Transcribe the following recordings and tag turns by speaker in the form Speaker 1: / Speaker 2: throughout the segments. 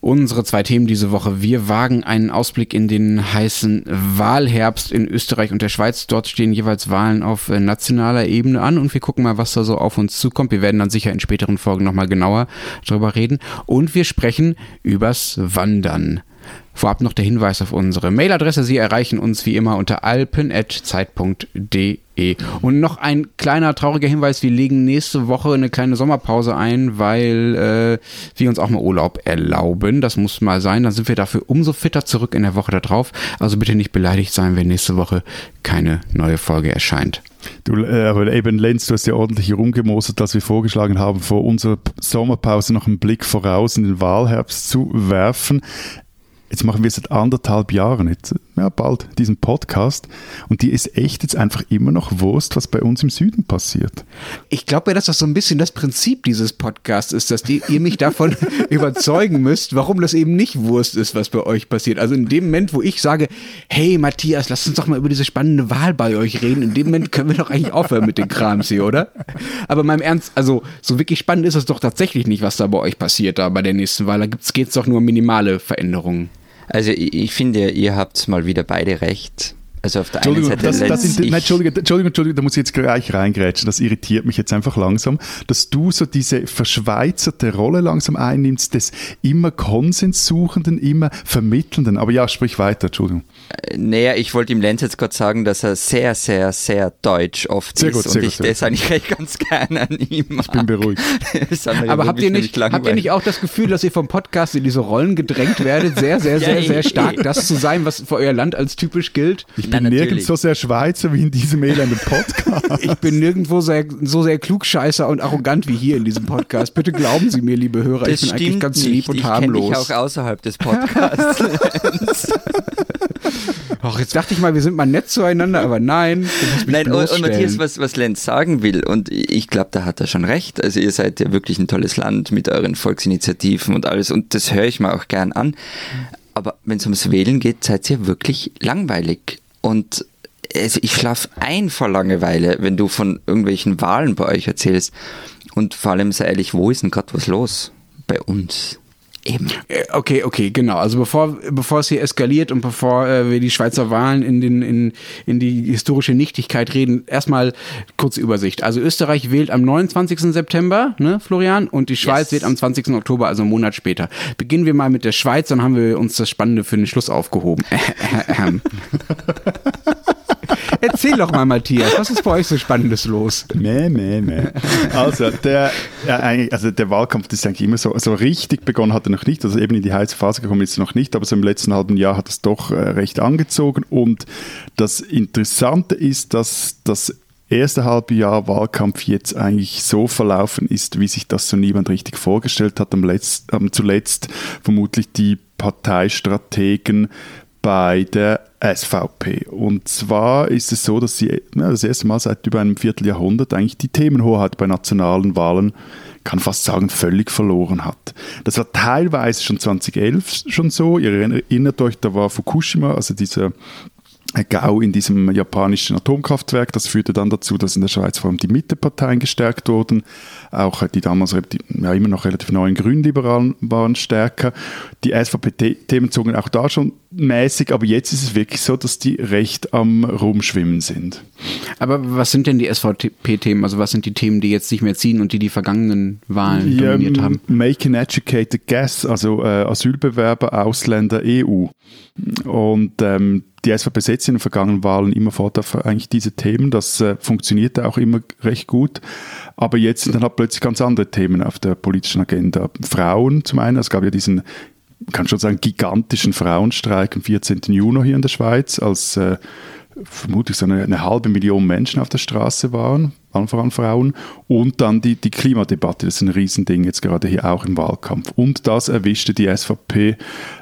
Speaker 1: Unsere zwei Themen diese Woche. Wir wagen einen Ausblick in den heißen Wahlherbst in Österreich und der Schweiz. Dort stehen jeweils Wahlen auf äh, nationaler Ebene an und wir gucken mal, was da so auf uns zukommt. Wir werden dann sicher in späteren Folgen nochmal genauer darüber reden. Und wir sprechen übers Wandern. Vorab noch der Hinweis auf unsere Mailadresse. Sie erreichen uns wie immer unter alpen.zeit.de. Und noch ein kleiner trauriger Hinweis. Wir legen nächste Woche eine kleine Sommerpause ein, weil äh, wir uns auch mal Urlaub erlauben. Das muss mal sein. Dann sind wir dafür umso fitter zurück in der Woche darauf. Also bitte nicht beleidigt sein, wenn nächste Woche keine neue Folge erscheint.
Speaker 2: Du, äh, aber eben Lenz, du hast ja ordentlich rumgemosert, dass wir vorgeschlagen haben, vor unserer Sommerpause noch einen Blick voraus in den Wahlherbst zu werfen. Jetzt machen wir seit anderthalb Jahren, jetzt, ja, bald, diesen Podcast. Und die ist echt jetzt einfach immer noch Wurst, was bei uns im Süden passiert.
Speaker 1: Ich glaube ja, dass das so ein bisschen das Prinzip dieses Podcasts ist, dass die, ihr mich davon überzeugen müsst, warum das eben nicht Wurst ist, was bei euch passiert. Also in dem Moment, wo ich sage, hey Matthias, lass uns doch mal über diese spannende Wahl bei euch reden, in dem Moment können wir doch eigentlich aufhören mit den Krams hier, oder? Aber meinem Ernst, also so wirklich spannend ist es doch tatsächlich nicht, was da bei euch passiert, da bei der nächsten Wahl. Da geht es doch nur um minimale Veränderungen.
Speaker 3: Also ich, ich finde, ihr habt mal wieder beide recht. Also auf der einen Seite
Speaker 2: das, das sind,
Speaker 3: ich,
Speaker 2: nein, Entschuldigung, Entschuldigung, Entschuldigung, da muss ich jetzt gleich reingrätschen. Das irritiert mich jetzt einfach langsam, dass du so diese verschweizerte Rolle langsam einnimmst, des immer Konsenssuchenden, immer Vermittelnden. Aber ja, sprich weiter, Entschuldigung.
Speaker 3: äh, naja, ich wollte ihm Lenz jetzt gerade sagen, dass er sehr, sehr, sehr deutsch oft
Speaker 2: Sehr
Speaker 3: ist
Speaker 2: gut,
Speaker 3: und
Speaker 2: sehr gut,
Speaker 3: ich das eigentlich recht ganz gerne an ihm mag.
Speaker 2: Ich bin beruhigt.
Speaker 1: Aber habt ihr, nicht, habt ihr nicht auch das Gefühl, dass ihr vom Podcast in diese Rollen gedrängt werdet, sehr, sehr, sehr, sehr stark, das zu sein, was für euer Land als typisch gilt?
Speaker 2: Ich
Speaker 3: Na,
Speaker 2: bin nirgends so sehr Schweizer wie in diesem elenden Podcast.
Speaker 1: Ich bin nirgendwo sehr, so sehr klugscheißer und arrogant wie hier in diesem Podcast. Bitte glauben Sie mir, liebe Hörer,
Speaker 3: Das
Speaker 1: ich bin eigentlich ganz
Speaker 3: nicht.
Speaker 1: lieb und
Speaker 3: ich kenne dich
Speaker 1: harmlos.
Speaker 3: auch außerhalb des Podcasts.
Speaker 1: Ach, jetzt dachte ich mal, wir sind mal nett zueinander, aber nein.
Speaker 3: Nein, und, und. Matthias, was, was Lenz sagen will, und ich glaube, da hat er schon recht. Also ihr seid ja wirklich ein tolles Land mit euren Volksinitiativen und alles, und das höre ich mir auch gern an. Aber wenn es ums Wählen geht, seid ihr wirklich langweilig. Und also ich schlafe ein vor Langeweile, wenn du von irgendwelchen Wahlen bei euch erzählst. Und vor allem, sei ehrlich, wo ist denn gerade was los? Bei uns. Eben.
Speaker 1: Äh, Okay, okay, genau. Also bevor, bevor es hier eskaliert und bevor äh, wir die Schweizer Wahlen in, den, in, in die historische Nichtigkeit reden, erstmal kurze Übersicht. Also Österreich wählt am 29. September, ne, Florian, und die Schweiz
Speaker 3: Yes.
Speaker 1: wählt am 20. Oktober, also einen Monat später. Beginnen wir mal mit der Schweiz, dann haben wir uns das Spannende für den Schluss aufgehoben. Erzähl doch mal, Matthias, was ist bei euch so Spannendes los?
Speaker 2: Meh, meh, meh. Also der, eigentlich- also der Wahlkampf ist eigentlich immer so, so richtig begonnen hat er noch nicht, also eben in die heiße Phase gekommen ist er noch nicht, aber so im letzten halben Jahr hat es doch äh, recht angezogen und das Interessante ist, dass das erste halbe Jahr Wahlkampf jetzt eigentlich so verlaufen ist, wie sich das so niemand richtig vorgestellt hat. Am letzt, ähm, zuletzt vermutlich die Parteistrategen bei der SVP. Und zwar ist es so, dass sie ja, das erste Mal seit über einem Vierteljahrhundert eigentlich die Themenhoheit bei nationalen Wahlen, kann fast sagen, völlig verloren hat. Das war teilweise schon 2011 schon so. Ihr erinnert euch, da war Fukushima, also dieser GAU in diesem japanischen Atomkraftwerk. Das führte dann dazu, dass in der Schweiz vor allem die Mitteparteien gestärkt wurden. Auch die damals ja, immer noch relativ neuen Grünliberalen waren stärker. Die SVP-Themen zogen auch da schon mäßig, aber jetzt ist es wirklich so, dass die recht am Rumschwimmen sind.
Speaker 1: Aber was sind denn die SVP-Themen? Also was sind die Themen, die jetzt nicht mehr ziehen und die die vergangenen Wahlen
Speaker 2: Ja,
Speaker 1: dominiert haben?
Speaker 2: Make an educated guess, also äh, Asylbewerber, Ausländer, EU. Und ähm, die SVP setzt in den vergangenen Wahlen immerfort auf eigentlich diese Themen. Das äh, funktionierte auch immer recht gut. Aber jetzt sind dann halt plötzlich ganz andere Themen auf der politischen Agenda. Frauen zum einen, es gab ja diesen, kann schon sagen, gigantischen Frauenstreik am 14. Juni hier in der Schweiz, als äh, vermutlich so eine, eine halbe Million Menschen auf der Straße waren, allen voran Frauen. Und dann die, die Klimadebatte, das ist ein Riesending jetzt gerade hier auch im Wahlkampf. Und das erwischte die SVP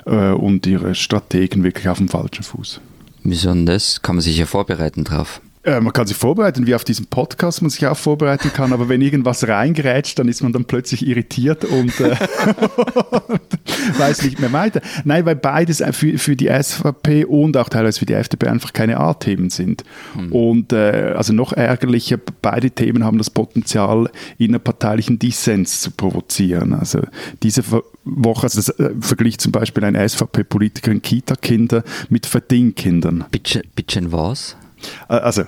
Speaker 2: äh, und ihre Strategen wirklich auf dem falschen Fuß.
Speaker 3: Wieso denn das? Kann man sich ja vorbereiten drauf.
Speaker 2: Äh, man kann sich vorbereiten, wie auf diesem Podcast man sich auch vorbereiten kann, aber wenn irgendwas reingerätscht, dann ist man dann plötzlich irritiert und, äh, weiß nicht mehr weiter. Nein, weil beides für, für die SVP und auch teilweise für die FDP einfach keine A-Themen sind. Hm. Und äh, also noch ärgerlicher, beide Themen haben das Potenzial, innerparteilichen Dissens zu provozieren. Also diese Woche, also das äh, vergleicht zum Beispiel ein SVP-Politiker Kita-Kinder mit Verdienkindern.
Speaker 3: Bitte, bitte was?
Speaker 2: Äh, also,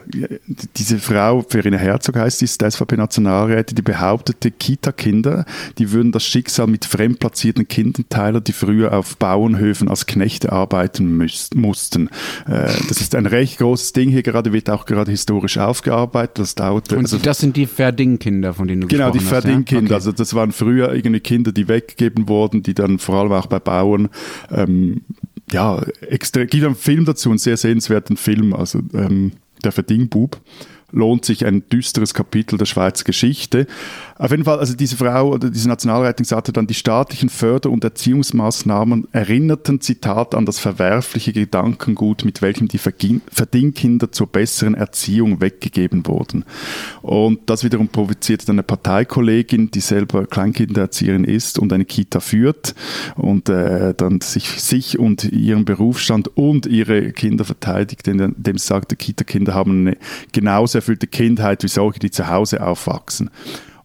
Speaker 2: diese Frau, Verena Herzog heißt, die ist SVP-Nationalrätin, die behauptete, Kita-Kinder, die würden das Schicksal mit fremdplatzierten Kindern teilen, die früher auf Bauernhöfen als Knechte arbeiten müß, mussten. Äh, das ist ein recht großes Ding hier gerade, wird auch gerade historisch aufgearbeitet. Das dauert,
Speaker 1: Und also, das sind die Verding-Kinder, von denen du
Speaker 2: genau. Genau, die Verding-Kinder. Ja? Okay. Also das waren früher irgendwie Kinder, die weggegeben wurden, die dann vor allem auch bei Bauern ähm, ja, extra, gibt einen Film dazu, einen sehr sehenswerten Film, also ähm, der Verdingbub lohnt sich ein düsteres Kapitel der Schweizer Geschichte. Auf jeden Fall, also diese Frau oder diese Nationalrätin sagte dann, die staatlichen Förder- und Erziehungsmaßnahmen erinnerten, Zitat, an das verwerfliche Gedankengut, mit welchem die Verdingkinder zur besseren Erziehung weggegeben wurden. Und das wiederum provoziert eine Parteikollegin, die selber Kleinkindererzieherin ist und eine Kita führt und äh, dann sich, sich und ihren Berufsstand und ihre Kinder verteidigt, indem sie sagt, Kita-Kinder haben eine genauso erfüllte Kindheit wie solche, die zu Hause aufwachsen.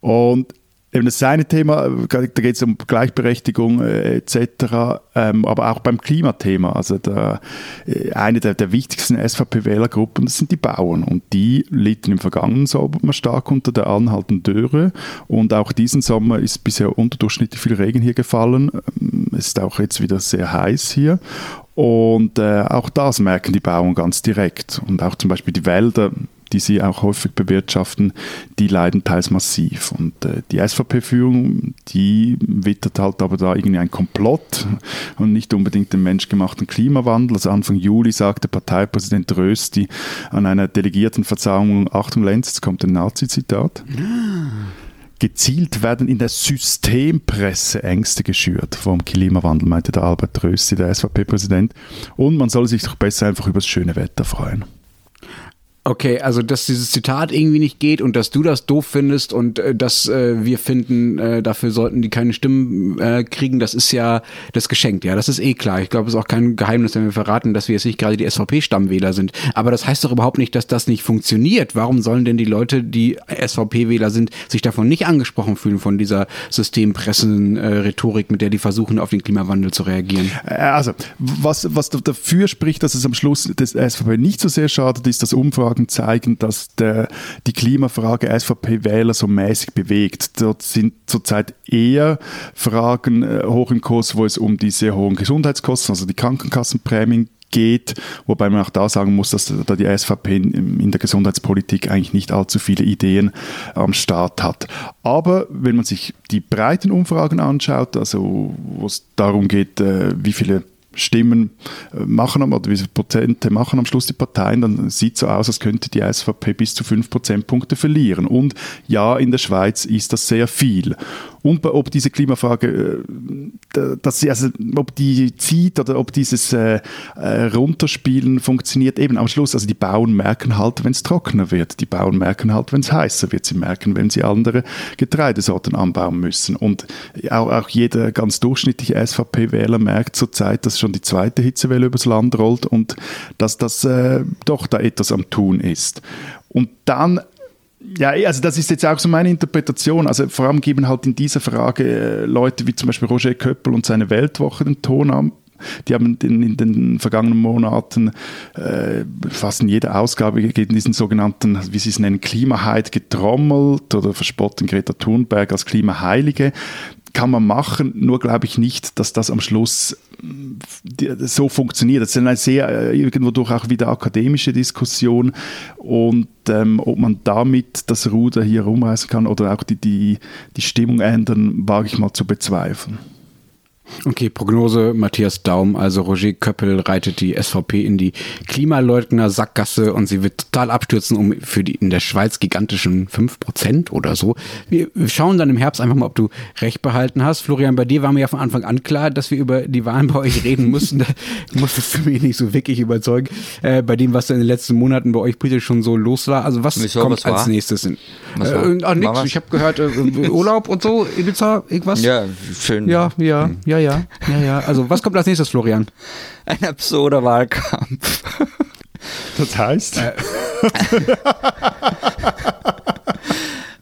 Speaker 2: Und Eben das eine Thema, da geht es um Gleichberechtigung äh, etc., ähm, aber auch beim Klimathema. Also der, äh, eine der, der wichtigsten SVP-Wählergruppen, sind die Bauern. Und die litten im vergangenen Sommer stark unter der anhaltenden Dürre. Und auch diesen Sommer ist bisher unterdurchschnittlich viel Regen hier gefallen. Ähm, es ist auch jetzt wieder sehr heiß hier. Und äh, auch das merken die Bauern ganz direkt. Und auch zum Beispiel die Wälder die sie auch häufig bewirtschaften, die leiden teils massiv. Und äh, die SVP-Führung, die wittert halt aber da irgendwie ein Komplott und nicht unbedingt den menschgemachten Klimawandel. Also Anfang Juli sagte Parteipräsident Rösti an einer Delegiertenversammlung, Achtung Lenz, jetzt kommt ein Nazi-Zitat. Gezielt werden in der Systempresse Ängste geschürt vom Klimawandel, meinte der Albert Rösti, der SVP-Präsident. Und man soll sich doch besser einfach über das schöne Wetter freuen.
Speaker 1: Okay, also dass dieses Zitat irgendwie nicht geht und dass du das doof findest und äh, dass äh, wir finden, äh, dafür sollten die keine Stimmen äh, kriegen, das ist ja das geschenkt, ja, das ist eh klar. Ich glaube, es ist auch kein Geheimnis, wenn wir verraten, dass wir jetzt nicht gerade die SVP-Stammwähler sind. Aber das heißt doch überhaupt nicht, dass das nicht funktioniert. Warum sollen denn die Leute, die SVP-Wähler sind, sich davon nicht angesprochen fühlen, von dieser Systempressen-Rhetorik, mit der die versuchen, auf den Klimawandel zu reagieren?
Speaker 2: Äh, also, was, was dafür spricht, dass es am Schluss des SVP nicht so sehr schadet, ist das Umfrage Umfragen zeigen, dass der, die Klimafrage SVP-Wähler so mäßig bewegt. Dort sind zurzeit eher Fragen äh, hoch im Kurs, wo es um die sehr hohen Gesundheitskosten, also die Krankenkassenprämien geht, wobei man auch da sagen muss, dass da die SVP in, der Gesundheitspolitik eigentlich nicht allzu viele Ideen am Start hat. Aber wenn man sich die breiten Umfragen anschaut, also wo es darum geht, äh, wie viele Stimmen äh, machen oder wie viele Prozente machen am Schluss die Parteien, dann sieht so aus, als könnte die SVP bis zu 5 Prozentpunkte verlieren. Und ja, in der Schweiz ist das sehr viel. Und ob diese Klimafrage, äh, dass sie, also, ob die zieht oder ob dieses äh, äh, Runterspielen funktioniert, eben am Schluss, also die Bauern merken halt, wenn es trockener wird. Die Bauern merken halt, wenn es heißer wird. Sie merken, wenn sie andere Getreidesorten anbauen müssen. Und auch, auch jeder ganz durchschnittliche SVP-Wähler merkt zurzeit, dass schon die zweite Hitzewelle übers Land rollt und dass das äh, doch da etwas am Tun ist. Und dann ja, also das ist jetzt auch so meine Interpretation. Also vor allem geben halt in dieser Frage äh, Leute wie zum Beispiel Roger Köppel und seine Weltwoche den Ton an. Die haben in, in den vergangenen Monaten äh, fast in jeder Ausgabe gegen diesen sogenannten, wie sie es nennen, Klimaheit getrommelt oder verspotten Greta Thunberg als Klimaheilige kann man machen, nur glaube ich nicht, dass das am Schluss so funktioniert. Das ist eine sehr äh, irgendwo durch auch wieder akademische Diskussion und ähm, ob man damit das Ruder hier rumreißen kann oder auch die, die, die Stimmung ändern, wage ich mal zu bezweifeln.
Speaker 1: Okay, Prognose Matthias Daum, also Roger Köppel reitet die SVP in die Klimaleugner-Sackgasse und sie wird total abstürzen um für die in der Schweiz gigantischen 5% oder so. Wir schauen dann im Herbst einfach mal, ob du recht behalten hast. Florian, bei dir war mir ja von Anfang an klar, dass wir über die Wahlen bei euch reden mussten. Da musstest du mich nicht so wirklich überzeugen, äh, bei dem, was da in den letzten Monaten bei euch politisch schon so los war. Also was Wieso, kommt was als nächstes? In, äh, ach, nix. Ich habe gehört, äh, Urlaub und so, Ibiza, irgendwas?
Speaker 3: Ja, schön.
Speaker 1: Ja, ja, ja, ja, ja, ja. Also was kommt als nächstes, Florian?
Speaker 3: Ein absurder Wahlkampf.
Speaker 2: Das heißt? Äh.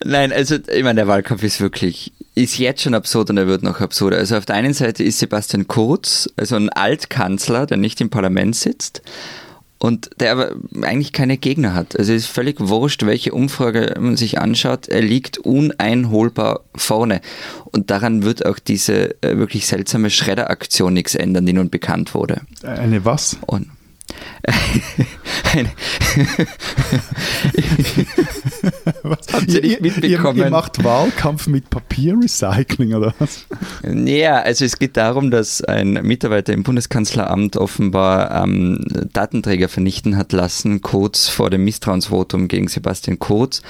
Speaker 3: Nein, also ich meine, der Wahlkampf ist wirklich, ist jetzt schon absurd und er wird noch absurder. Also auf der einen Seite ist Sebastian Kurz, also ein Altkanzler, der nicht im Parlament sitzt und der aber eigentlich keine Gegner hat. Also es ist völlig wurscht, welche Umfrage man sich anschaut. Er liegt uneinholbar vorne. Und daran wird auch diese äh, wirklich seltsame Schredderaktion nichts ändern, die nun bekannt wurde.
Speaker 2: Eine was?
Speaker 3: Und
Speaker 2: was? Habt ihr nicht mitbekommen? Ihr, ihr, macht Wahlkampf mit Papierrecycling oder was?
Speaker 3: Ja, also es geht darum, dass ein Mitarbeiter im Bundeskanzleramt offenbar ähm, Datenträger vernichten hat lassen, kurz vor dem Misstrauensvotum gegen Sebastian Kurz.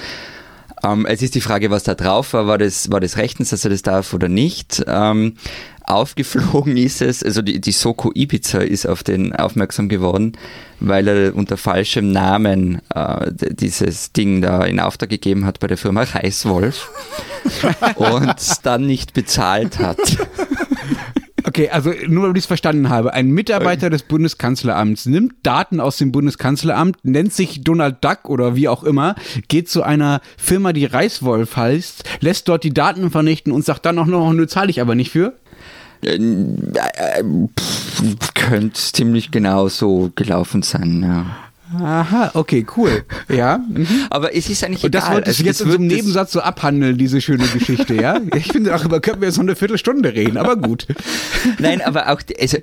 Speaker 3: Ähm, es ist die Frage, was da drauf war. War das, war das rechtens, dass er das darf oder nicht? Ähm, aufgeflogen ist es, also die, die Soko Ibiza ist auf den aufmerksam geworden, weil er unter falschem Namen äh, dieses Ding da in Auftrag gegeben hat bei der Firma Reißwolf und dann nicht bezahlt hat.
Speaker 1: Okay, also nur damit ich es verstanden habe. Ein Mitarbeiter des Bundeskanzleramts nimmt Daten aus dem Bundeskanzleramt, nennt sich Donald Duck oder wie auch immer, geht zu einer Firma, die Reißwolf heißt, lässt dort die Daten vernichten und sagt dann auch noch, nö, zahle ich aber nicht für.
Speaker 3: Äh, äh, könnte ziemlich genau so gelaufen sein, ja.
Speaker 1: Aha, okay, cool. Ja. Mhm.
Speaker 3: Aber es ist eigentlich
Speaker 1: Und das wolltest du also jetzt in so einem Nebensatz so abhandeln, diese schöne Geschichte, ja? Ich finde, darüber könnten wir jetzt noch eine Viertelstunde reden, aber gut.
Speaker 3: Nein, aber auch, also,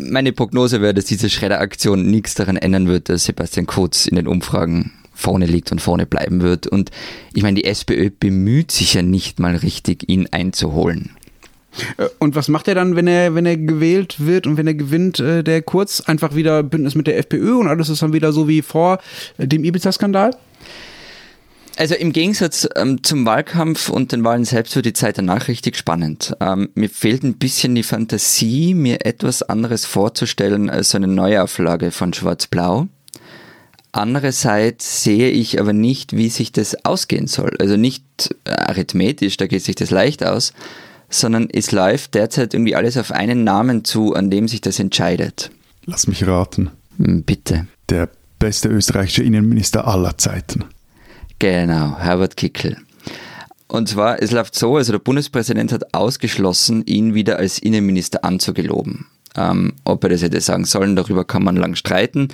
Speaker 3: meine Prognose wäre, dass diese Schredderaktion nichts daran ändern wird, dass Sebastian Kurz in den Umfragen vorne liegt und vorne bleiben wird. Und ich meine, die SPÖ bemüht sich ja nicht mal richtig, ihn einzuholen.
Speaker 1: Äh, und was macht er dann, wenn er, wenn er gewählt wird und wenn er gewinnt, äh, der Kurz? Einfach wieder Bündnis mit der FPÖ und alles ist dann wieder so wie vor äh, dem Ibiza-Skandal?
Speaker 3: Also im Gegensatz ähm, zum Wahlkampf und den Wahlen selbst wird die Zeit danach richtig spannend. Ähm, mir fehlt ein bisschen die Fantasie, mir etwas anderes vorzustellen als eine Neuauflage von Schwarz-Blau. Andererseits sehe ich aber nicht, wie sich das ausgehen soll. Also nicht arithmetisch, da geht sich das leicht aus, sondern es läuft derzeit irgendwie alles auf einen Namen zu, an dem sich das entscheidet.
Speaker 2: Lass mich raten.
Speaker 3: Hm, bitte.
Speaker 2: Der beste österreichische Innenminister aller Zeiten.
Speaker 3: Genau, Herbert Kickel. Und zwar, es läuft so, also der Bundespräsident hat ausgeschlossen, ihn wieder als Innenminister anzugeloben. Ähm, ob er das hätte sagen sollen, darüber kann man lang streiten.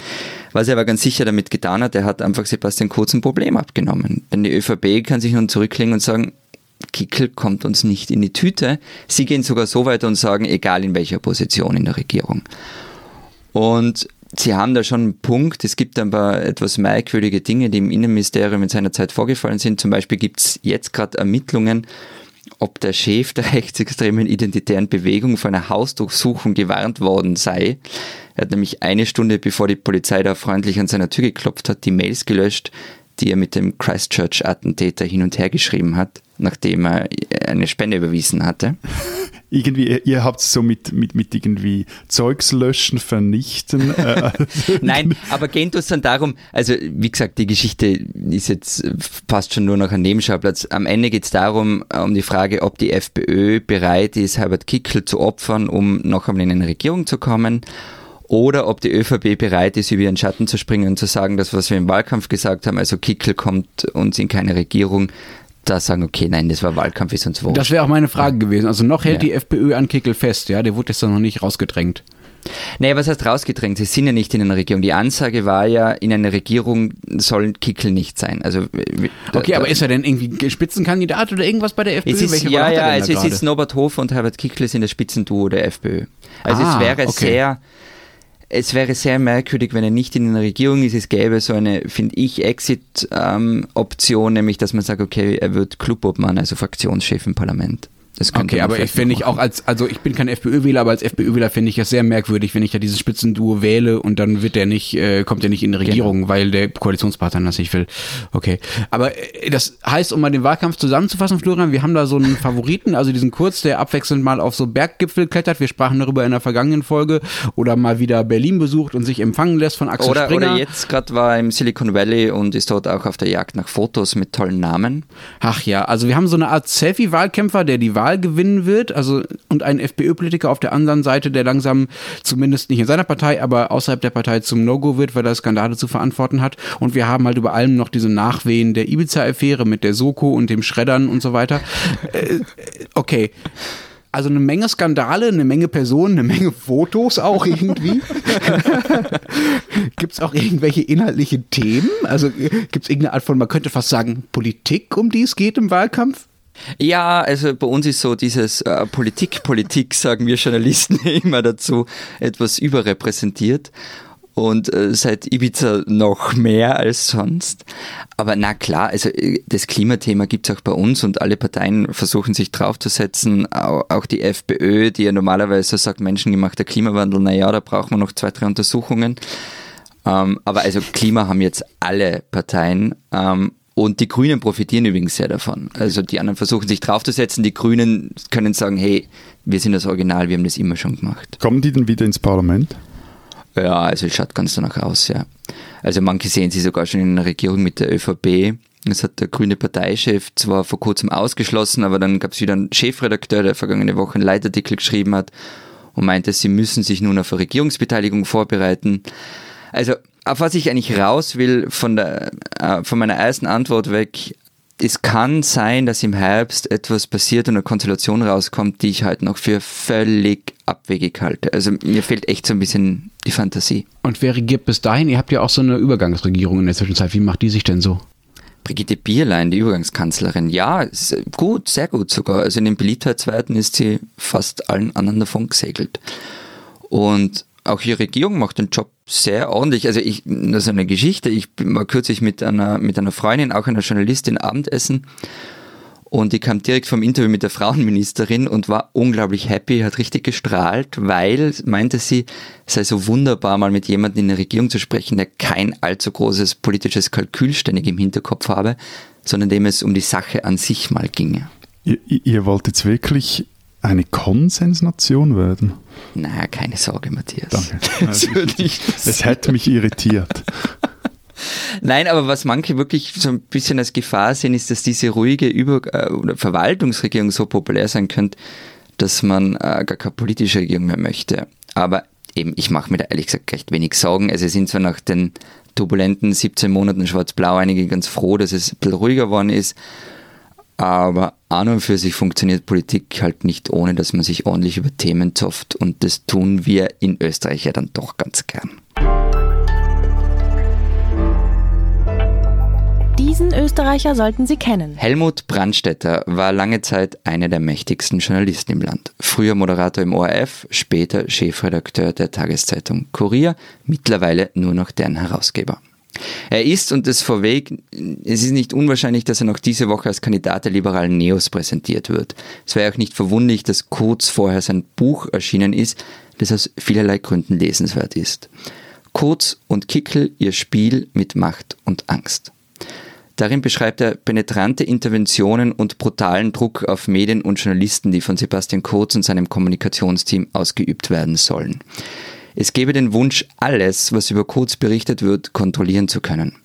Speaker 3: Was er aber ganz sicher damit getan hat, er hat einfach Sebastian Kurz ein Problem abgenommen. Denn die ÖVP kann sich nun zurücklegen und sagen, Kickel kommt uns nicht in die Tüte. Sie gehen sogar so weit und sagen, egal in welcher Position in der Regierung. Und Sie haben da schon einen Punkt. Es gibt ein paar etwas merkwürdige Dinge, die im Innenministerium in seiner Zeit vorgefallen sind. Zum Beispiel gibt es jetzt gerade Ermittlungen, ob der Chef der rechtsextremen identitären Bewegung vor einer Hausdurchsuchung gewarnt worden sei. Er hat nämlich eine Stunde bevor die Polizei da freundlich an seiner Tür geklopft hat, die Mails gelöscht, die er mit dem Christchurch-Attentäter hin und her geschrieben hat, nachdem er eine Spende überwiesen hatte.
Speaker 2: irgendwie, ihr, ihr habt es so mit, mit, mit irgendwie Zeugs löschen, vernichten. Äh,
Speaker 3: Nein, aber geht es dann darum, also wie gesagt, die Geschichte ist jetzt fast schon nur noch ein Nebenschauplatz. Am Ende geht es darum, um die Frage, ob die FPÖ bereit ist, Herbert Kickl zu opfern, um noch einmal in eine Regierung zu kommen oder ob die ÖVP bereit ist, über ihren Schatten zu springen und zu sagen, das, was wir im Wahlkampf gesagt haben, also Kickel kommt uns in keine Regierung, da sagen, okay, nein, das war Wahlkampf, ist uns wurscht.
Speaker 1: Das wäre auch meine Frage gewesen. Also noch hält ja. die FPÖ an Kickel fest, ja, der wurde jetzt noch nicht rausgedrängt.
Speaker 3: Nee, was heißt rausgedrängt? Sie sind ja nicht in einer Regierung. Die Ansage war ja, in einer Regierung soll Kickel nicht sein. Also,
Speaker 1: okay, da, aber ist er denn irgendwie Spitzenkandidat oder irgendwas bei der FPÖ?
Speaker 3: Es ist, ja, ja, also es ist Norbert Hofer und Herbert Kickel sind das Spitzenduo der FPÖ. Also ah, es wäre okay. sehr es wäre sehr merkwürdig, wenn er nicht in einer Regierung ist. Es gäbe so eine, finde ich, Exit-Option, ähm, nämlich dass man sagt, okay, er wird Clubobmann, also Fraktionschef im Parlament.
Speaker 1: Okay, aber ich finde ich auch als, also ich bin kein FPÖ-Wähler, aber als FPÖ-Wähler finde ich es sehr merkwürdig, wenn ich da dieses Spitzenduo wähle und dann wird der nicht, äh, kommt der nicht in die Regierung, genau. weil der Koalitionspartner das nicht will. Okay. Aber äh, das heißt, um mal den Wahlkampf zusammenzufassen, Florian, wir haben da so einen Favoriten, also diesen Kurz, der abwechselnd mal auf so Berggipfel klettert. Wir sprachen darüber in der vergangenen Folge oder mal wieder Berlin besucht und sich empfangen lässt von Axel
Speaker 3: oder,
Speaker 1: Springer.
Speaker 3: Oder jetzt gerade war im Silicon Valley und ist dort auch auf der Jagd nach Fotos mit tollen Namen.
Speaker 1: Ach ja, also wir haben so eine Art Selfie-Wahlkämpfer, der die Wahl gewinnen wird, also und einen FPÖ-Politiker auf der anderen Seite, der langsam zumindest nicht in seiner Partei, aber außerhalb der Partei zum No-Go wird, weil er Skandale zu verantworten hat. Und wir haben halt über allem noch diese Nachwehen der Ibiza-Affäre mit der Soko und dem Schreddern und so weiter. Äh, okay. Also eine Menge Skandale, eine Menge Personen, eine Menge Fotos auch irgendwie. gibt es auch irgendwelche inhaltlichen Themen? Also gibt es irgendeine Art von, man könnte fast sagen, Politik, um die es geht im Wahlkampf?
Speaker 3: Ja, also bei uns ist so dieses äh, Politik, Politik, sagen wir Journalisten immer dazu, etwas überrepräsentiert und äh, seit Ibiza noch mehr als sonst. Aber na klar, also äh, das Klimathema gibt es auch bei uns und alle Parteien versuchen sich draufzusetzen. Auch, die FPÖ, die ja normalerweise sagt, menschengemachter Klimawandel, naja, da brauchen wir noch zwei, drei Untersuchungen. Ähm, aber also Klima haben jetzt alle Parteien. Ähm, und die Grünen profitieren übrigens sehr davon. Also die anderen versuchen sich draufzusetzen, die Grünen können sagen, hey, wir sind das Original, wir haben das immer schon gemacht.
Speaker 2: Kommen die denn wieder ins Parlament?
Speaker 3: Ja, also es schaut ganz danach aus, ja. Also manche sehen sie sogar schon in einer Regierung mit der ÖVP. Das hat der grüne Parteichef zwar vor kurzem ausgeschlossen, aber dann gab es wieder einen Chefredakteur, der vergangene Woche einen Leitartikel geschrieben hat und meinte, sie müssen sich nun auf eine Regierungsbeteiligung vorbereiten. Also auf was ich eigentlich raus will von, der, äh, von meiner ersten Antwort weg, es kann sein, dass im Herbst etwas passiert und eine Konstellation rauskommt, die ich halt noch für völlig abwegig halte. Also mir fehlt echt so ein bisschen die Fantasie.
Speaker 1: Und wer regiert bis dahin? Ihr habt ja auch so eine Übergangsregierung in der Zwischenzeit. Wie macht die sich denn so?
Speaker 3: Brigitte Bierlein, die Übergangskanzlerin, ja, gut, sehr gut sogar. Also in den Beliebtheitswerten ist sie fast allen anderen davon gesegelt. Und auch ihre Regierung macht den Job sehr ordentlich. Also ich, das ist eine Geschichte. Ich war kürzlich mit einer, mit einer Freundin, auch einer Journalistin, Abendessen. Und die kam direkt vom Interview mit der Frauenministerin und war unglaublich happy, hat richtig gestrahlt, weil, meinte sie, es sei so wunderbar, mal mit jemandem in der Regierung zu sprechen, der kein allzu großes politisches Kalkül ständig im Hinterkopf habe, sondern dem es um die Sache an sich mal ginge.
Speaker 2: Ihr, ihr wollt jetzt wirklich eine Konsensnation werden?
Speaker 3: Naja, keine Sorge, Matthias.
Speaker 2: Danke. Also ich, es hätte mich irritiert.
Speaker 3: Nein, aber was manche wirklich so ein bisschen als Gefahr sehen, ist, dass diese ruhige Über äh, Verwaltungsregierung so populär sein könnte, dass man äh, gar keine politische Regierung mehr möchte. Aber eben, ich mache mir da ehrlich gesagt recht wenig Sorgen. Also sind zwar nach den turbulenten 17 Monaten Schwarz-Blau einige ganz froh, dass es ein bisschen ruhiger geworden ist. Aber an und für sich funktioniert Politik halt nicht ohne, dass man sich ordentlich über Themen zofft. Und das tun wir in Österreich ja dann doch ganz gern.
Speaker 4: Diesen Österreicher sollten Sie kennen.
Speaker 3: Helmut Brandstetter war lange Zeit einer der mächtigsten Journalisten im Land. Früher Moderator im ORF, später Chefredakteur der Tageszeitung Kurier, mittlerweile nur noch deren Herausgeber. Er ist, und das vorweg, es ist nicht unwahrscheinlich, dass er noch diese Woche als Kandidat der liberalen Neos präsentiert wird. Es wäre auch nicht verwunderlich, dass kurz vorher sein Buch erschienen ist, das aus vielerlei Gründen lesenswert ist. Kurz und Kickel ihr Spiel mit Macht und Angst. Darin beschreibt er penetrante Interventionen und brutalen Druck auf Medien und Journalisten, die von Sebastian Kurz und seinem Kommunikationsteam ausgeübt werden sollen. Es gebe den Wunsch, alles, was über Kurz berichtet wird, kontrollieren zu können.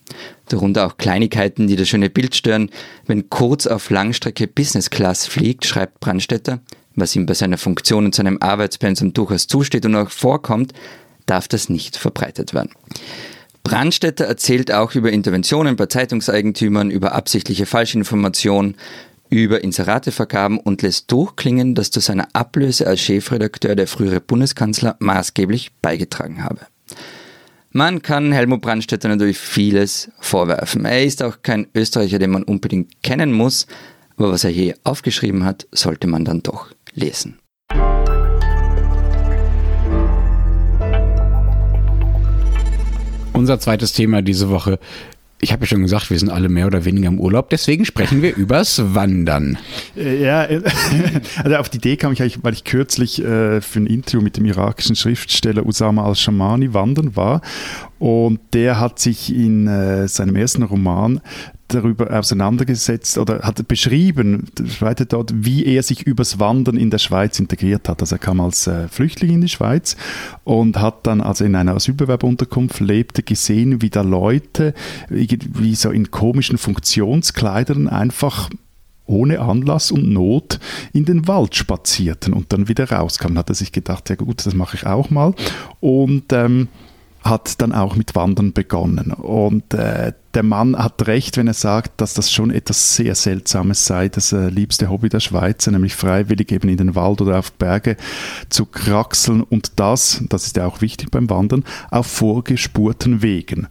Speaker 3: Darunter auch Kleinigkeiten, die das schöne Bild stören. Wenn Kurz auf Langstrecke Business Class fliegt, schreibt Brandstetter, was ihm bei seiner Funktion und seinem Arbeitspensum durchaus zusteht und auch vorkommt, darf das nicht verbreitet werden. Brandstetter erzählt auch über Interventionen bei Zeitungseigentümern, über absichtliche Falschinformationen, über Inseratevergaben und lässt durchklingen, dass zu seiner Ablöse als Chefredakteur der frühere Bundeskanzler maßgeblich beigetragen habe. Man kann Helmut Brandstätter natürlich vieles vorwerfen. Er ist auch kein Österreicher, den man unbedingt kennen muss, aber was er hier aufgeschrieben hat, sollte man dann doch lesen.
Speaker 1: Unser zweites Thema diese Woche Ich habe ja schon gesagt, wir sind alle mehr oder weniger im Urlaub, deswegen sprechen wir übers Wandern.
Speaker 2: Äh, ja, äh, also auf die Idee kam ich eigentlich, weil ich kürzlich äh, für ein Interview mit dem irakischen Schriftsteller Usama al-Shamani wandern war und der hat sich in seinem ersten Roman darüber auseinandergesetzt oder hat beschrieben, weiter dort, wie er sich übers Wandern in der Schweiz integriert hat. Also er kam als äh, Flüchtling in die Schweiz und hat dann, also in einer Asylbewerberunterkunft lebte, gesehen, wie da Leute wie so in komischen Funktionskleidern einfach ohne Anlass und Not in den Wald spazierten und dann wieder rauskamen. Hat er sich gedacht, ja gut, das mache ich auch mal. Und ähm, hat dann auch mit Wandern begonnen. Und äh, der Mann hat recht, wenn er sagt, dass das schon etwas sehr Seltsames sei, das äh, liebste Hobby der Schweizer, nämlich freiwillig eben in den Wald oder auf Berge zu kraxeln und das, das ist ja auch wichtig beim Wandern, auf vorgespurten Wegen.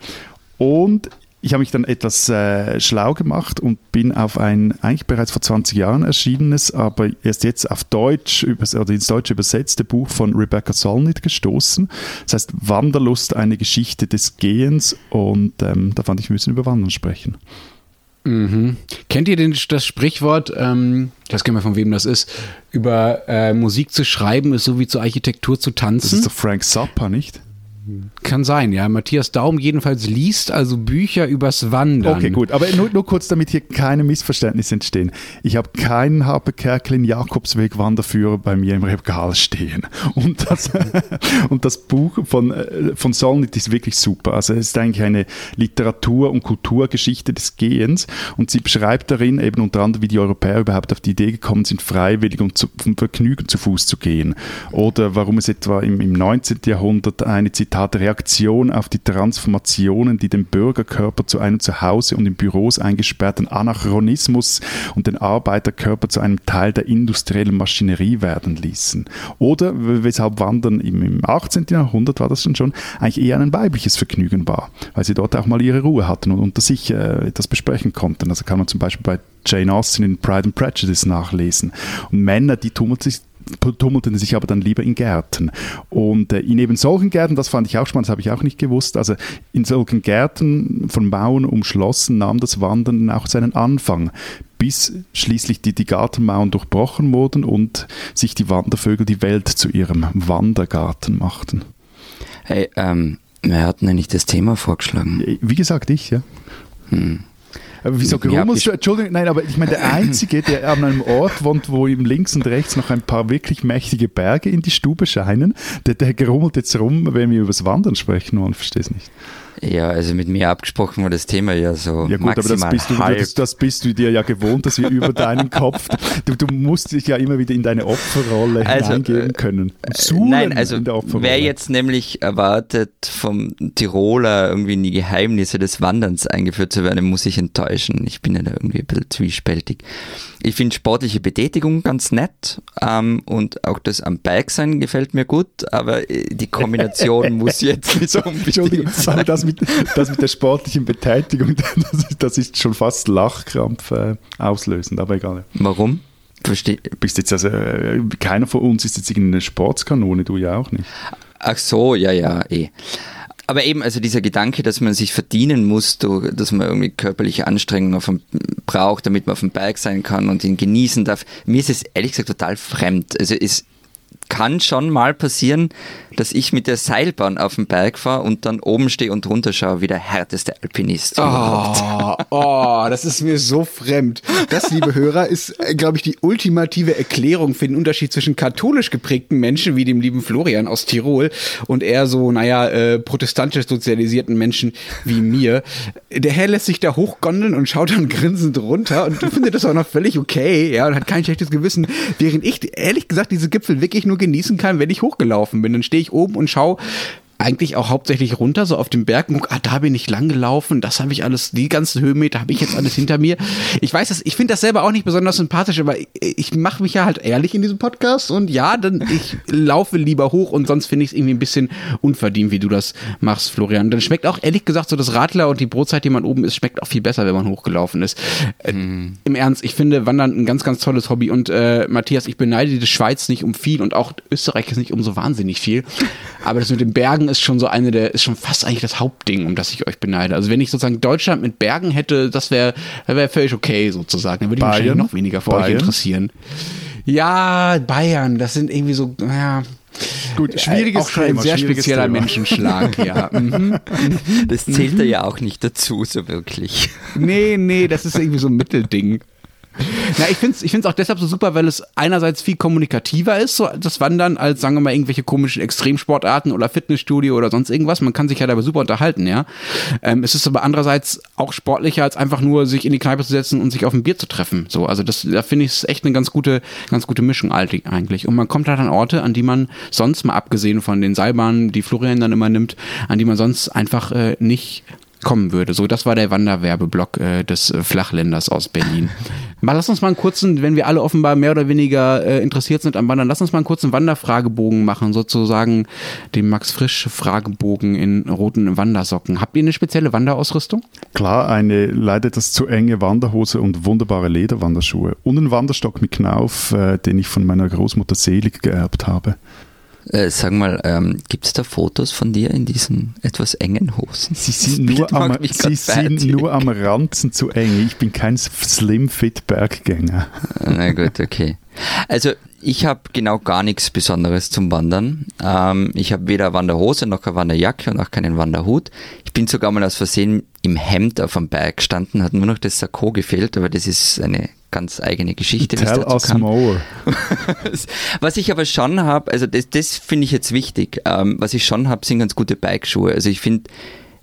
Speaker 2: Und ich habe mich dann etwas äh, schlau gemacht und bin auf ein eigentlich bereits vor 20 Jahren erschienenes, aber erst jetzt auf Deutsch oder ins Deutsche übersetzte Buch von Rebecca Solnit gestoßen. Das heißt Wanderlust, eine Geschichte des Gehens und ähm, da fand ich, wir müssen über Wandern sprechen.
Speaker 1: Mhm. Kennt ihr denn das Sprichwort, ähm, das kennen wir von wem das ist, über äh, Musik zu schreiben ist so wie zur Architektur zu tanzen? Das
Speaker 2: ist doch Frank Zappa, nicht?
Speaker 1: Kann sein, ja. Matthias Daum jedenfalls liest also Bücher übers Wandern.
Speaker 2: Okay, gut. Aber nur, nur kurz, damit hier keine Missverständnisse entstehen. Ich habe keinen Harpe Kerkelin Jakobsweg Wanderführer bei mir im Regal stehen. Und das, und das Buch von, äh, von Solnit ist wirklich super. Also es ist eigentlich eine Literatur- und Kulturgeschichte des Gehens. Und sie beschreibt darin eben unter anderem, wie die Europäer überhaupt auf die Idee gekommen sind, freiwillig und zum Vergnügen zu Fuß zu gehen. Oder warum es etwa im, im 19. Jahrhundert eine Zitat Zitat, Reaktion auf die Transformationen, die den Bürgerkörper zu einem Zuhause und in Büros eingesperrten Anachronismus und den Arbeiterkörper zu einem Teil der industriellen Maschinerie werden ließen. Oder weshalb Wandern im, im 18. Jahrhundert war das schon schon eigentlich eher ein weibliches Vergnügen war, weil sie dort auch mal ihre Ruhe hatten und unter sich äh, etwas besprechen konnten. Also kann man zum Beispiel bei Jane Austen in Pride and Prejudice nachlesen. Und Männer, die tummelten sich tummelten sich aber dann lieber in Gärten. Und äh, in eben solchen Gärten, das fand ich auch spannend, das habe ich auch nicht gewusst, also in solchen Gärten von Mauern umschlossen nahm das Wandern auch seinen Anfang, bis schließlich die, die Gartenmauern durchbrochen wurden und sich die Wandervögel die Welt zu ihrem Wandergarten machten.
Speaker 3: Hey, ähm, wer hat denn eigentlich das Thema vorgeschlagen?
Speaker 2: Wie gesagt, ich, ja. Hm. Aber wieso du? Entschuldigung, nein, aber ich meine, der Einzige, der an einem Ort wohnt, wo ihm links und rechts noch ein paar wirklich mächtige Berge in die Stube scheinen, der, der grummelt jetzt rum, wenn wir über das Wandern sprechen wollen, verstehst nicht.
Speaker 3: Ja, also mit mir abgesprochen war das Thema ja so.
Speaker 2: Ja gut, aber das bist, du, das, das, bist du dir ja gewohnt, dass wir über deinen Kopf. Du, du, musst dich ja immer wieder in deine Opferrolle also, hineingeben können.
Speaker 3: Suhlen nein, also wer jetzt nämlich erwartet, vom Tiroler irgendwie in die Geheimnisse des Wanderns eingeführt zu werden, muss ich enttäuschen. Ich bin ja da irgendwie ein bisschen zwiespältig. Ich finde sportliche Betätigung ganz nett ähm, und auch das am Bike sein gefällt mir gut, aber äh, die Kombination muss jetzt nicht so
Speaker 2: unbedingt sein. Das mit, das mit der sportlichen Betätigung, das ist, das ist schon fast Lachkrampf äh, auslösend, aber egal.
Speaker 3: Warum?
Speaker 2: Verstehe. Bist jetzt also, äh, keiner von uns ist jetzt irgendeine Sportskanone, du ja auch nicht.
Speaker 3: Ach so, ja, ja, eh. Aber eben, also dieser Gedanke, dass man sich verdienen muss, dass man irgendwie körperliche Anstrengungen dem, braucht, damit man auf dem Berg sein kann und ihn genießen darf, mir ist es ehrlich gesagt total fremd. Also es kann schon mal passieren, dass ich mit der Seilbahn auf den Berg fahre und dann oben stehe und runter schaue wie der härteste Alpinist.
Speaker 1: Oh, oh, das ist mir so fremd. Das, liebe Hörer, ist, äh, glaube ich, die ultimative Erklärung für den Unterschied zwischen katholisch geprägten Menschen wie dem lieben Florian aus Tirol und eher so, naja, äh, protestantisch sozialisierten Menschen wie mir. Der Herr lässt sich da hochgondeln und schaut dann grinsend runter und findet das auch noch völlig okay, ja, und hat kein schlechtes Gewissen, während ich ehrlich gesagt diese Gipfel wirklich nur genießen kann, wenn ich hochgelaufen bin. Dann stehe ich ich oben und schaue eigentlich auch hauptsächlich runter, so auf dem Berg. Und, ah, da bin ich lang gelaufen, das habe ich alles, die ganzen Höhenmeter habe ich jetzt alles hinter mir. Ich weiß das, ich finde das selber auch nicht besonders sympathisch, aber ich, ich mache mich ja halt ehrlich in diesem Podcast und ja, dann ich laufe lieber hoch und sonst finde ich es irgendwie ein bisschen unverdient, wie du das machst, Florian. Dann schmeckt auch ehrlich gesagt so das Radler und die Brotzeit, die man oben isst, schmeckt auch viel besser, wenn man hochgelaufen ist. Mhm. Im Ernst, ich finde Wandern ein ganz, ganz tolles Hobby und äh, Matthias, ich beneide die Schweiz nicht um viel und auch Österreich ist nicht um so wahnsinnig viel, aber das mit den Bergen Bergen ist schon so eine der, ist schon fast eigentlich das Hauptding, um das ich euch beneide. Also wenn ich sozusagen Deutschland mit Bergen hätte, das wäre wär völlig okay sozusagen. Dann würde ich mich noch weniger für Bayern? euch interessieren. Ja, Bayern, das sind irgendwie so, ja.
Speaker 2: Gut, äh, schwieriges
Speaker 1: auch schon Thema, ein sehr spezieller Thema. Menschenschlag, ja. Mhm.
Speaker 3: Das zählt mhm. ja auch nicht dazu, so wirklich.
Speaker 1: Nee, nee, das ist irgendwie so ein Mittelding. Na, ich finde es ich find's auch deshalb so super, weil es einerseits viel kommunikativer ist, so das Wandern, als sagen wir mal irgendwelche komischen Extremsportarten oder Fitnessstudio oder sonst irgendwas. Man kann sich ja dabei super unterhalten, ja. Ähm, es ist aber andererseits auch sportlicher, als einfach nur sich in die Kneipe zu setzen und sich auf ein Bier zu treffen. So, also das, da finde ich es echt eine ganz gute, ganz gute Mischung eigentlich. Und man kommt halt an Orte, an die man sonst mal abgesehen von den Seilbahnen, die Florian dann immer nimmt, an die man sonst einfach äh, nicht kommen würde. So, das war der Wanderwerbeblock äh, des äh, Flachländers aus Berlin. mal lass uns mal einen kurzen, wenn wir alle offenbar mehr oder weniger äh, interessiert sind am Wandern, lass uns mal einen kurzen Wanderfragebogen machen, sozusagen den Max Frisch Fragebogen in roten Wandersocken. Habt ihr eine spezielle Wanderausrüstung?
Speaker 2: Klar, eine leider etwas zu enge Wanderhose und wunderbare Lederwanderschuhe und einen Wanderstock mit Knauf, äh, den ich von meiner Großmutter Selig geerbt habe.
Speaker 3: Äh, sag mal, ähm, gibt es da Fotos von dir in diesen etwas engen Hosen?
Speaker 2: Sie sind, nur am, Sie sind nur am Ranzen zu eng. Ich bin kein Slim-Fit-Berggänger.
Speaker 3: Na gut, okay. Also ich habe genau gar nichts Besonderes zum Wandern. Ähm, ich habe weder Wanderhose noch eine Wanderjacke und auch keinen Wanderhut. Ich bin sogar mal aus Versehen im Hemd auf dem Berg gestanden, hat nur noch das Sakko gefehlt, aber das ist eine ganz eigene Geschichte.
Speaker 2: Tell us more.
Speaker 3: was ich aber schon habe, also das, das finde ich jetzt wichtig, ähm, was ich schon habe, sind ganz gute Bikeschuhe. Also ich finde,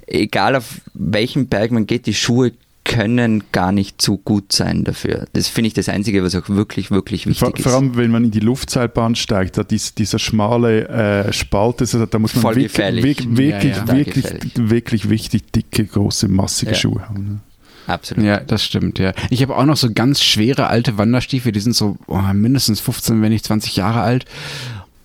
Speaker 3: egal auf welchen Berg man geht, die Schuhe können gar nicht zu gut sein dafür. Das finde ich das Einzige, was auch wirklich, wirklich wichtig
Speaker 2: vor,
Speaker 3: ist.
Speaker 2: Vor allem, wenn man in die Luftseilbahn steigt, da dies, dieser schmale äh, Spalt, also da muss man
Speaker 3: Voll
Speaker 2: wirklich, wirklich, wirklich,
Speaker 3: ja, ja.
Speaker 2: wirklich, wirklich, wichtig dicke, große, massige ja. Schuhe haben. Ne?
Speaker 1: Absolut. Ja, das stimmt, ja. Ich habe auch noch so ganz schwere alte Wanderstiefel, die sind so oh, mindestens 15, wenn nicht 20 Jahre alt.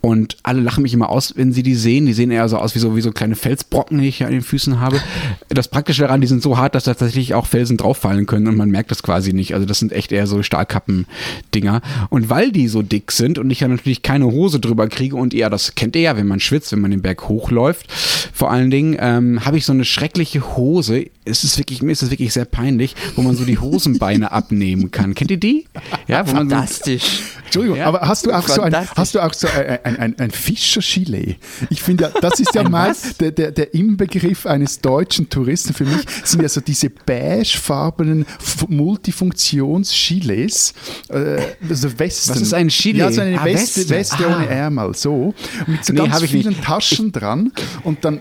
Speaker 1: Und alle lachen mich immer aus, wenn sie die sehen. Die sehen eher so aus wie so, wie so kleine Felsbrocken, die ich hier an den Füßen habe. Das Praktische daran, die sind so hart, dass da tatsächlich auch Felsen drauffallen können und man merkt das quasi nicht. Also das sind echt eher so Stahlkappen-Dinger. Und weil die so dick sind und ich ja natürlich keine Hose drüber kriege und eher, das kennt ihr ja, wenn man schwitzt, wenn man den Berg hochläuft, vor allen Dingen, ähm, habe ich so eine schreckliche Hose. Es ist wirklich, mir ist es wirklich sehr peinlich, wo man so die Hosenbeine abnehmen kann. Kennt ihr die?
Speaker 3: Ja, Fantastisch.
Speaker 2: So, Entschuldigung, ja? aber hast du auch so ein, hast du auch so ein, ein, ein, ein Fischer-Gilet? Ich finde ja, das ist ja mein, der, der, der Inbegriff eines deutschen Touristen für mich, sind ja so diese beigefarbenen Multifunktions-Gilets, äh, also Westen.
Speaker 1: Was ist ein Gilet?
Speaker 2: Ja, so eine ah, Weste, Weste ah. ohne Ärmel, so. mit so nee, ganz vielen Taschen dran und dann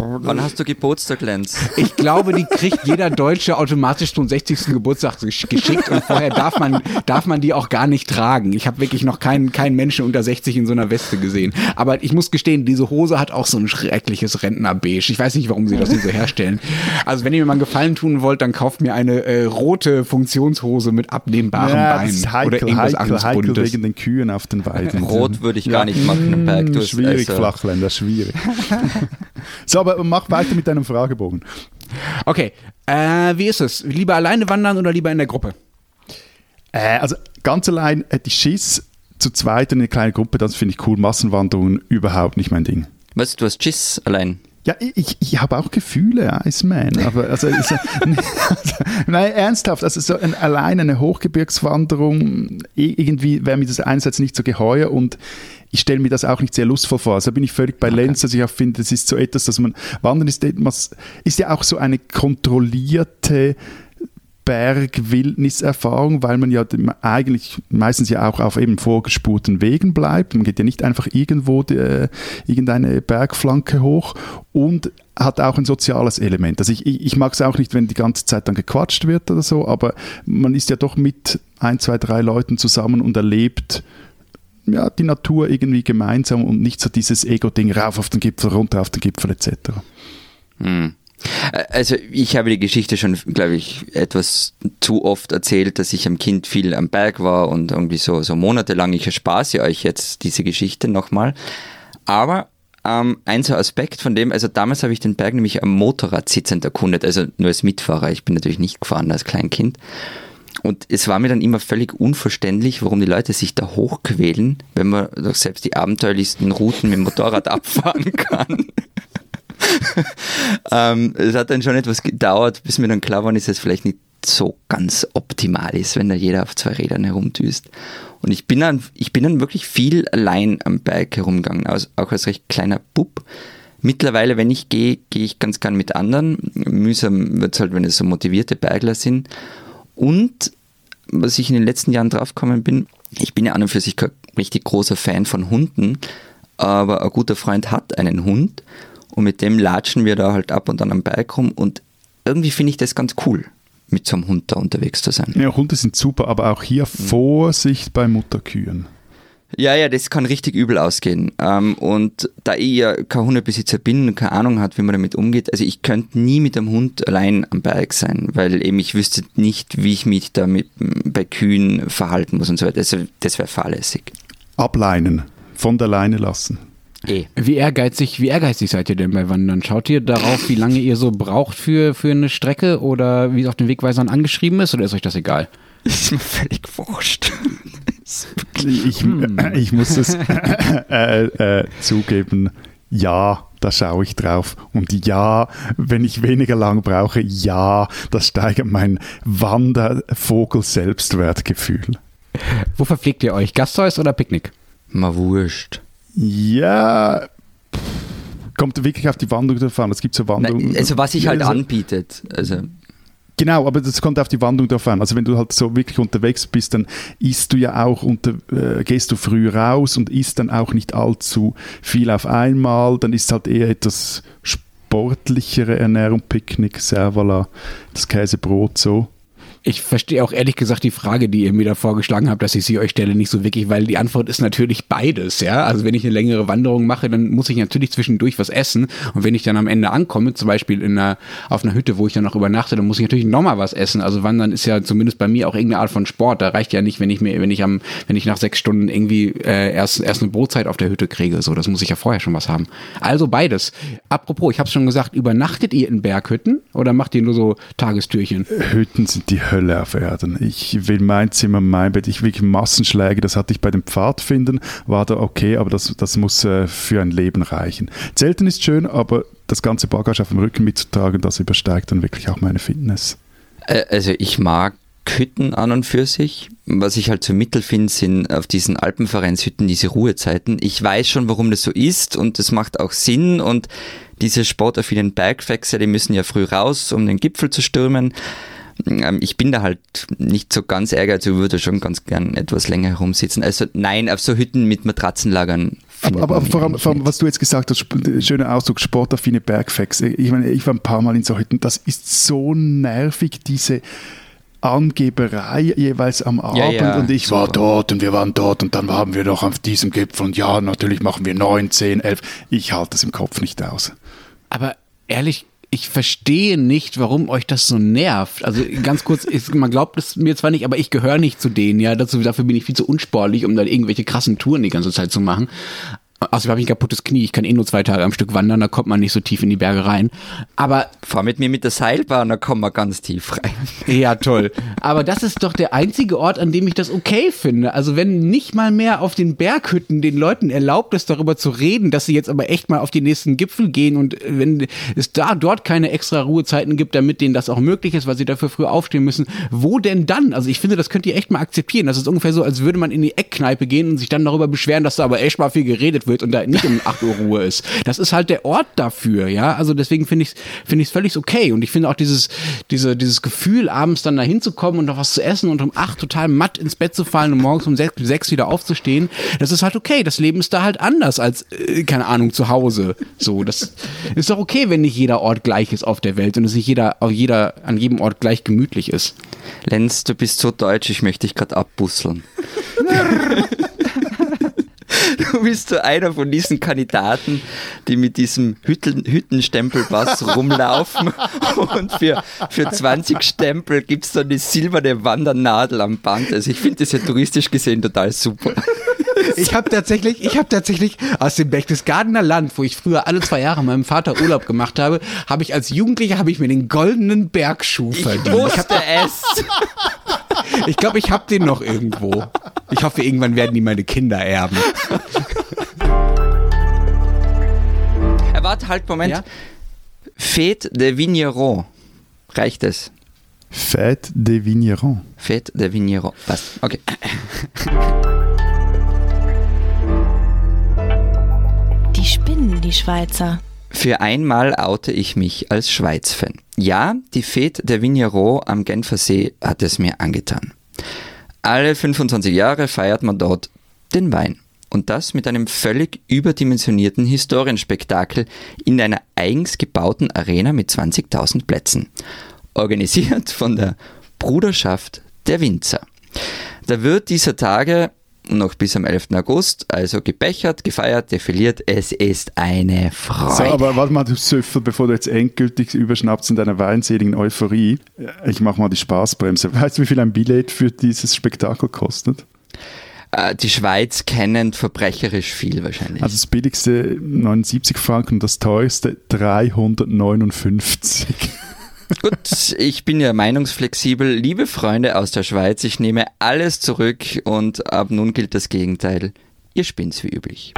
Speaker 3: Wann hast du Geburtstag, Lenz?
Speaker 1: Ich glaube, die kriegt jeder Deutsche automatisch zum 60. Geburtstag geschickt und vorher darf man, darf man die auch gar nicht tragen. Ich habe wirklich noch keinen, keinen Menschen unter 60 in so einer Weste gesehen. Aber ich muss gestehen, diese Hose hat auch so ein schreckliches Rentnerbeige. Ich weiß nicht, warum sie das so herstellen. Also wenn ihr mir mal einen Gefallen tun wollt, dann kauft mir eine äh, rote Funktionshose mit abnehmbaren ja, Beinen.
Speaker 2: Heikel, oder irgendwas heikel, anderes heikel Buntes. wegen den Kühen auf den Weiden.
Speaker 3: Rot würde ich gar nicht machen, Berg.
Speaker 2: schwierig, also. Flachländer, schwierig. so, aber mach weiter mit deinem Fragebogen.
Speaker 1: Okay, äh, wie ist es? Lieber alleine wandern oder lieber in der Gruppe?
Speaker 2: Äh, also ganz allein hätte ich Schiss. Zu zweit in einer kleinen Gruppe, das finde ich cool. Massenwanderungen überhaupt nicht mein Ding.
Speaker 3: Was, du hast Schiss allein?
Speaker 2: Ja, ich, ich habe auch Gefühle, Iceman, aber also, also, nein, ernsthaft, also so ein, allein eine Hochgebirgswanderung, irgendwie wäre mir das einerseits nicht so geheuer und ich stelle mir das auch nicht sehr lustvoll vor. Also bin ich völlig bei okay. Lenz, dass ich auch finde, das ist so etwas, dass man, Wandern ist, etwas, ist ja auch so eine kontrollierte Bergwildniserfahrung, weil man ja eigentlich meistens ja auch auf eben vorgespurten Wegen bleibt. Man geht ja nicht einfach irgendwo die, äh, irgendeine Bergflanke hoch und hat auch ein soziales Element. Also ich, ich mag es auch nicht, wenn die ganze Zeit dann gequatscht wird oder so, aber man ist ja doch mit ein, zwei, drei Leuten zusammen und erlebt ja, die Natur irgendwie gemeinsam und nicht so dieses Ego-Ding rauf auf den Gipfel, runter auf den Gipfel etc.
Speaker 3: Hm. Also ich habe die Geschichte schon, glaube ich, etwas zu oft erzählt, dass ich am Kind viel am Berg war und irgendwie so, so monatelang. Ich erspare euch jetzt diese Geschichte nochmal. Aber ähm, ein so Aspekt von dem, also damals habe ich den Berg nämlich am Motorrad sitzend erkundet, also nur als Mitfahrer. Ich bin natürlich nicht gefahren als Kleinkind. Und es war mir dann immer völlig unverständlich, warum die Leute sich da hochquälen, wenn man doch selbst die abenteuerlichsten Routen mit dem Motorrad abfahren kann. ähm, es hat dann schon etwas gedauert, bis mir dann klar war, dass es vielleicht nicht so ganz optimal ist, wenn da jeder auf zwei Rädern herumdüst. Und ich bin dann, ich bin dann wirklich viel allein am Berg herumgegangen, auch als recht kleiner Bub. Mittlerweile, wenn ich gehe, gehe ich ganz gern mit anderen. Mühsam wird es halt, wenn es so motivierte Bergler sind. Und was ich in den letzten Jahren draufgekommen bin, ich bin ja an und für sich kein richtig großer Fan von Hunden, aber ein guter Freund hat einen Hund und mit dem latschen wir da halt ab und an am Berg rum und irgendwie finde ich das ganz cool mit so einem Hund da unterwegs zu sein.
Speaker 2: Ja, Hunde sind super, aber auch hier mhm. Vorsicht bei Mutterkühen.
Speaker 3: Ja, ja, das kann richtig übel ausgehen. Ähm, und da ich ja kein Hundebesitzer bin und keine Ahnung hat, wie man damit umgeht, also ich könnte nie mit dem Hund allein am Berg sein, weil eben ich wüsste nicht, wie ich mich da mit, bei Kühen verhalten muss und so weiter. Also das wäre fahrlässig.
Speaker 2: Ableinen, von der Leine lassen.
Speaker 1: Eh. Wie ehrgeizig, wie ehrgeizig seid ihr denn bei Wandern? Schaut ihr darauf, wie lange ihr so braucht für, für eine Strecke oder wie es auf den Wegweisern angeschrieben ist oder ist euch das egal?
Speaker 3: Ist mir völlig wurscht.
Speaker 2: Ich, hm. ich muss es äh, äh, zugeben, ja, da schaue ich drauf. Und ja, wenn ich weniger lang brauche, ja, das steigert mein Wandervogel-Selbstwertgefühl.
Speaker 1: Wo verpflegt ihr euch? Gasthaus oder Picknick?
Speaker 3: Mal wurscht.
Speaker 2: Ja, kommt wirklich auf die Wanderung drauf an. Es gibt so Wanderungen.
Speaker 3: Also was sich halt anbietet. Also.
Speaker 2: Genau, aber das kommt auf die Wanderung drauf an. Also wenn du halt so wirklich unterwegs bist, dann isst du ja auch unter, äh, gehst du früh raus und isst dann auch nicht allzu viel auf einmal. Dann ist halt eher etwas sportlichere Ernährung, Picknick, Servala, das Käsebrot so.
Speaker 1: Ich verstehe auch ehrlich gesagt die Frage, die ihr mir da vorgeschlagen habt, dass ich sie euch stelle, nicht so wirklich, weil die Antwort ist natürlich beides, ja. Also wenn ich eine längere Wanderung mache, dann muss ich natürlich zwischendurch was essen. Und wenn ich dann am Ende ankomme, zum Beispiel in einer, auf einer Hütte, wo ich dann noch übernachte, dann muss ich natürlich nochmal was essen. Also Wandern ist ja zumindest bei mir auch irgendeine Art von Sport. Da reicht ja nicht, wenn ich mir, wenn ich am, wenn ich nach sechs Stunden irgendwie äh, erst, erst eine Brotzeit auf der Hütte kriege. So, das muss ich ja vorher schon was haben. Also beides. Apropos, ich habe schon gesagt, übernachtet ihr in Berghütten oder macht ihr nur so Tagestürchen?
Speaker 2: Hütten sind die Hölle auf Erden. Ich will mein Zimmer, mein Bett. Ich will Massenschläge, das hatte ich bei den Pfadfindern, war da okay, aber das, das muss äh, für ein Leben reichen. Zelten ist schön, aber das ganze Bagage auf dem Rücken mitzutragen, das übersteigt dann wirklich auch meine Fitness.
Speaker 3: Also ich mag Hütten an und für sich. Was ich halt so mittel finde, sind auf diesen Alpenvereinshütten diese Ruhezeiten. Ich weiß schon, warum das so ist und das macht auch Sinn und diese sportaffinen Bergfexer, die müssen ja früh raus, um den Gipfel zu stürmen. Ähm, ich bin da halt nicht so ganz ehrgeizig, würde schon ganz gern etwas länger herumsitzen. Also nein, auf so Hütten mit Matratzenlagern
Speaker 2: aber, aber vor, allem, vor, allem, was du jetzt gesagt hast, schöner Ausdruck, sportaffine Bergfacts. Ich meine, ich war ein paar Mal in so Hütten, das ist so nervig, diese Angeberei jeweils am Abend ja, ja. und ich war dort und wir waren dort und dann haben wir noch auf diesem Gipfel und ja, natürlich machen wir 9, 10, 11. Ich halte es im Kopf nicht aus.
Speaker 1: Aber ehrlich ich verstehe nicht, warum euch das so nervt. Also ganz kurz, ist, man glaubt es mir zwar nicht, aber ich gehöre nicht zu denen, ja. Dazu, dafür bin ich viel zu unsportlich, um dann irgendwelche krassen Touren die ganze Zeit zu machen. Also habe ich ein kaputtes Knie, ich kann eh nur zwei Tage am Stück wandern, da kommt man nicht so tief in die Berge rein. Aber
Speaker 3: fahr mit mir mit der Seilbahn, da kommen wir ganz tief rein.
Speaker 1: Ja, toll. Aber das ist doch der einzige Ort, an dem ich das okay finde. Also wenn nicht mal mehr auf den Berghütten den Leuten erlaubt ist, darüber zu reden, dass sie jetzt aber echt mal auf die nächsten Gipfel gehen und wenn es da dort keine extra Ruhezeiten gibt, damit denen das auch möglich ist, weil sie dafür früh aufstehen müssen, wo denn dann? Also ich finde, das könnt ihr echt mal akzeptieren. Das ist ungefähr so, als würde man in die Eckkneipe gehen und sich dann darüber beschweren, dass da aber echt mal viel geredet wird wird und da nicht um 8 Uhr Ruhe ist. Das ist halt der Ort dafür, ja. Also deswegen finde ich es finde ich völlig okay. Und ich finde auch dieses, diese, dieses Gefühl, abends dann da hinzukommen und noch was zu essen und um 8 total matt ins Bett zu fallen und morgens um 6, 6 wieder aufzustehen, das ist halt okay. Das Leben ist da halt anders als, äh, keine Ahnung, zu Hause. So, das ist doch okay, wenn nicht jeder Ort gleich ist auf der Welt und es nicht jeder, auch jeder an jedem Ort gleich gemütlich ist.
Speaker 3: Lenz, du bist so deutsch, ich möchte dich gerade abbusseln. Du bist so einer von diesen Kandidaten, die mit diesem Hütten, Hüttenstempelpass rumlaufen und für, für 20 Stempel gibt es dann die silberne Wandernadel am Band. Also ich finde das ja touristisch gesehen total super.
Speaker 1: Ich habe tatsächlich, ich habe tatsächlich aus dem Berchtesgadener Land, wo ich früher alle zwei Jahre meinem Vater Urlaub gemacht habe, habe ich als Jugendlicher habe ich mir den goldenen Bergschuh verdient.
Speaker 3: Ich wusste es.
Speaker 1: Ich glaube, ich habe den noch irgendwo. Ich hoffe, irgendwann werden die meine Kinder erben.
Speaker 3: Er warte, halt, Moment.
Speaker 1: Ja?
Speaker 3: Fête de Vigneron. Reicht es?
Speaker 2: Fête des Vignerons.
Speaker 3: Fête de Vigneron. Passt. Okay.
Speaker 4: die Schweizer.
Speaker 3: Für einmal oute ich mich als Schweiz-Fan. Ja, die Fête de Vigneron am Genfersee hat es mir angetan. Alle 25 Jahre feiert man dort den Wein. Und das mit einem völlig überdimensionierten Historienspektakel in einer eigens gebauten Arena mit 20.000 Plätzen. Organisiert von der Bruderschaft der Winzer. Da wird dieser Tage noch bis am 11. August also gebechert, gefeiert, defiliert. Es ist eine Freude.
Speaker 2: So, aber warte mal, du Süffel, bevor du jetzt endgültig überschnappst in deiner weinseligen Euphorie. Ich mach mal die Spaßbremse. Weißt du, wie viel ein Billett für dieses Spektakel kostet?
Speaker 3: Äh, die Schweiz kennend verbrecherisch viel wahrscheinlich.
Speaker 2: Also das billigste 79 Franken und das teuerste 359.
Speaker 3: Gut, ich bin ja meinungsflexibel. Liebe Freunde aus der Schweiz, ich nehme alles zurück und ab nun gilt das Gegenteil. Ihr spinnt's wie üblich.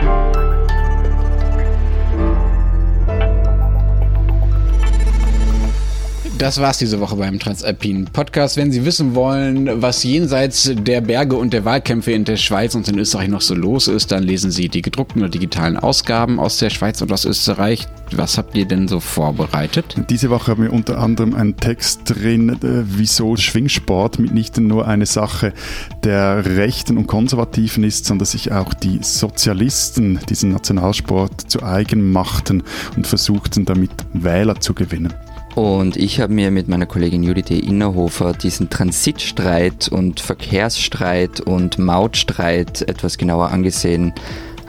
Speaker 1: Das war's diese Woche beim Transalpinen Podcast. Wenn Sie wissen wollen, was jenseits der Berge und der Wahlkämpfe in der Schweiz und in Österreich noch so los ist, dann lesen Sie die gedruckten oder digitalen Ausgaben aus der Schweiz und aus Österreich. Was habt ihr denn so vorbereitet?
Speaker 2: Diese Woche haben wir unter anderem einen Text drin, äh, wieso Schwingsport mitnichten nur eine Sache der Rechten und Konservativen ist, sondern sich auch die Sozialisten diesen Nationalsport zu eigen machten und versuchten damit Wähler zu gewinnen.
Speaker 3: Und ich habe mir mit meiner Kollegin Judith E. Innerhofer diesen Transitstreit und Verkehrsstreit und Mautstreit etwas genauer angesehen,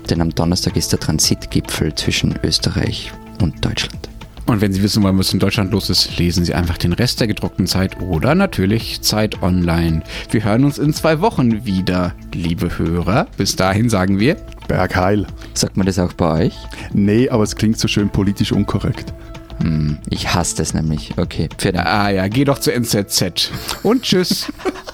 Speaker 3: denn am Donnerstag ist der Transitgipfel zwischen Österreich und Deutschland.
Speaker 1: Und wenn Sie wissen wollen, was in Deutschland los ist, lesen Sie einfach den Rest der gedruckten Zeit oder natürlich Zeit Online. Wir hören uns in zwei Wochen wieder, liebe Hörer. Bis dahin sagen wir
Speaker 2: Bergheil.
Speaker 3: Sagt man das auch bei euch?
Speaker 2: Nee, aber es klingt so schön politisch unkorrekt.
Speaker 3: Hm, ich hasse das nämlich. Okay, Dank.
Speaker 1: Ah ja, geh doch zur NZZ. Und tschüss.